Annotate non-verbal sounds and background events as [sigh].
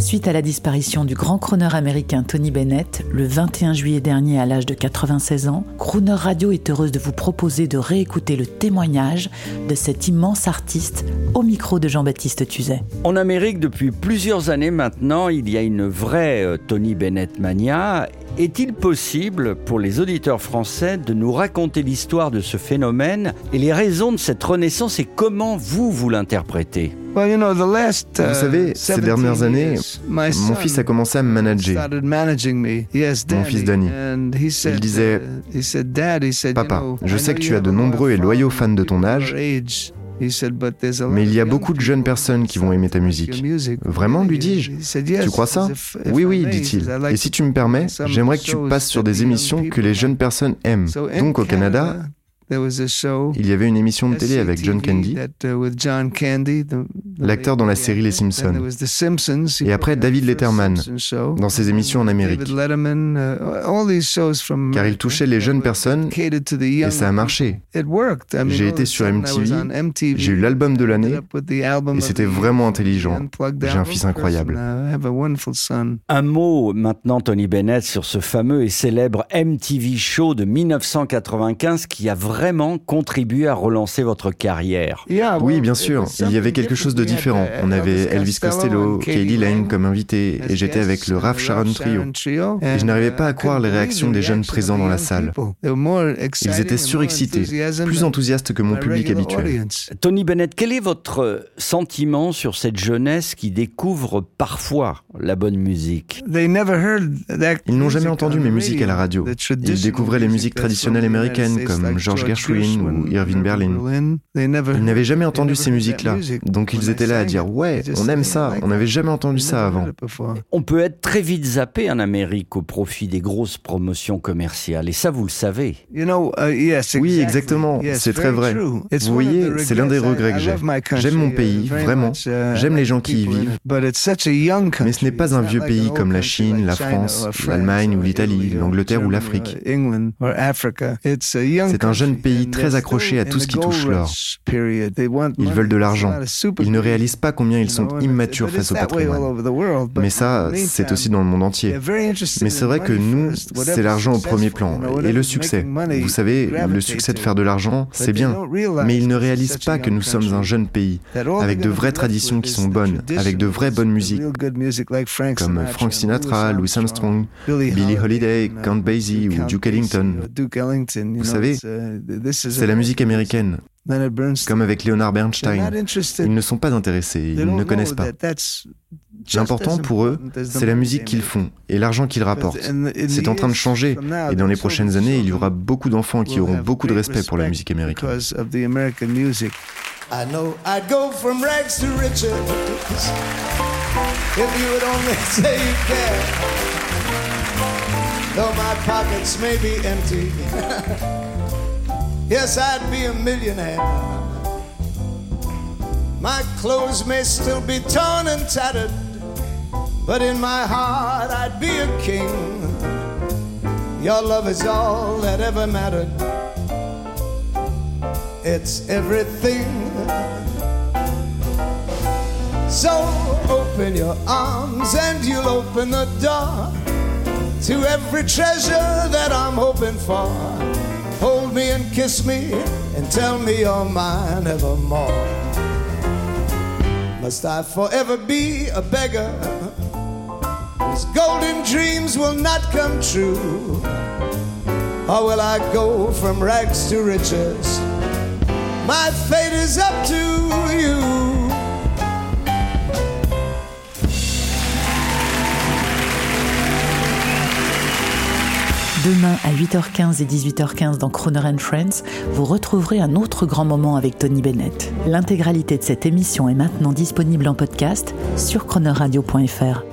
Suite à la disparition du grand crooner américain Tony Bennett, le 21 juillet dernier à l'âge de 96 ans, Crooner Radio est heureuse de vous proposer de réécouter le témoignage de cet immense artiste au micro de Jean-Baptiste Tuzet. En Amérique, depuis plusieurs années maintenant, il y a une vraie euh, Tony Bennett mania. Est-il possible pour les auditeurs français de nous raconter l'histoire de ce phénomène et les raisons de cette renaissance et comment vous, vous l'interprétez? Vous Vous savez, ces dernières années, mon fils a commencé à me manager. Mon fils Danny. Il disait, Papa, je sais que tu as de nombreux et loyaux fans de ton âge, mais il y a beaucoup de jeunes personnes qui vont aimer ta musique. Vraiment, lui dis-je Tu crois ça Oui, oui, dit-il. Et si tu me permets, j'aimerais que tu passes sur des émissions que les jeunes personnes aiment. Donc au Canada, il y avait une émission de télé avec John Candy, l'acteur dans la série Les Simpsons. Et après David Letterman, dans ses émissions en Amérique. Car il touchait les jeunes personnes et ça a marché. J'ai été sur MTV, j'ai eu l'album de l'année et c'était vraiment intelligent. J'ai un fils incroyable. Un mot maintenant, Tony Bennett, sur ce fameux et célèbre MTV Show de 1995 qui a vraiment contribué à relancer votre carrière. Oui, bien sûr. Il y avait quelque chose de différent. On avait Elvis Costello, Kaylee Lane comme invité, et j'étais avec le Raf Sharon Trio. Et je n'arrivais pas à croire les réactions des jeunes présents dans la salle. Ils étaient surexcités, plus enthousiastes que mon public habituel. Tony Bennett, quel est votre sentiment sur cette jeunesse qui découvre parfois la bonne musique? Ils n'ont jamais entendu mes musiques à la radio. Ils découvraient les musiques traditionnelles américaines comme George Gershwin ou Irving Berlin. Ils n'avaient jamais entendu ces musiques-là. Donc ils étaient là à dire Ouais, on aime ça, on n'avait jamais entendu ça avant. On peut être très vite zappé en Amérique au profit des grosses promotions commerciales, et ça vous le savez. Oui, exactement, c'est très vrai. Vous voyez, c'est l'un des regrets que j'ai. J'aime mon pays, vraiment. J'aime les gens qui y vivent. Mais ce n'est pas un vieux pays comme la Chine, la France, l'Allemagne ou l'Italie, l'Angleterre ou l'Afrique. C'est un jeune pays très accroché à tout ce qui touche l'or. Ils veulent de l'argent. Ils ne réalisent pas combien ils sont immatures face au patrimoine. Mais ça, c'est aussi dans le monde entier. Mais c'est vrai que nous, c'est l'argent au premier plan. Et le succès. Vous savez, le succès de faire de l'argent, c'est bien. Mais ils ne réalisent pas que nous sommes un jeune pays, avec de vraies traditions qui sont bonnes, avec de vraies bonnes musiques, comme Frank Sinatra, Louis Armstrong, Billie Holiday, Count Basie ou Duke Ellington. Vous savez, c'est la musique américaine. Comme avec Leonard Bernstein. Ils ne sont pas intéressés, ils ne connaissent pas. L'important pour eux, c'est la musique qu'ils font et l'argent qu'ils rapportent. C'est en train de changer et dans les prochaines années, il y aura beaucoup d'enfants qui auront beaucoup de respect pour la musique américaine. I know I'd go from rags to riches if you would only [laughs] say you care. Though my pockets may be empty, [laughs] yes, I'd be a millionaire. My clothes may still be torn and tattered, but in my heart I'd be a king. Your love is all that ever mattered. It's everything. So open your arms and you'll open the door to every treasure that I'm hoping for. Hold me and kiss me and tell me you're mine evermore. Must I forever be a beggar whose golden dreams will not come true? Or will I go from rags to riches? My fate is up to you. Demain à 8h15 et 18h15 dans Croner and Friends, vous retrouverez un autre grand moment avec Tony Bennett. L'intégralité de cette émission est maintenant disponible en podcast sur chronoradio.fr.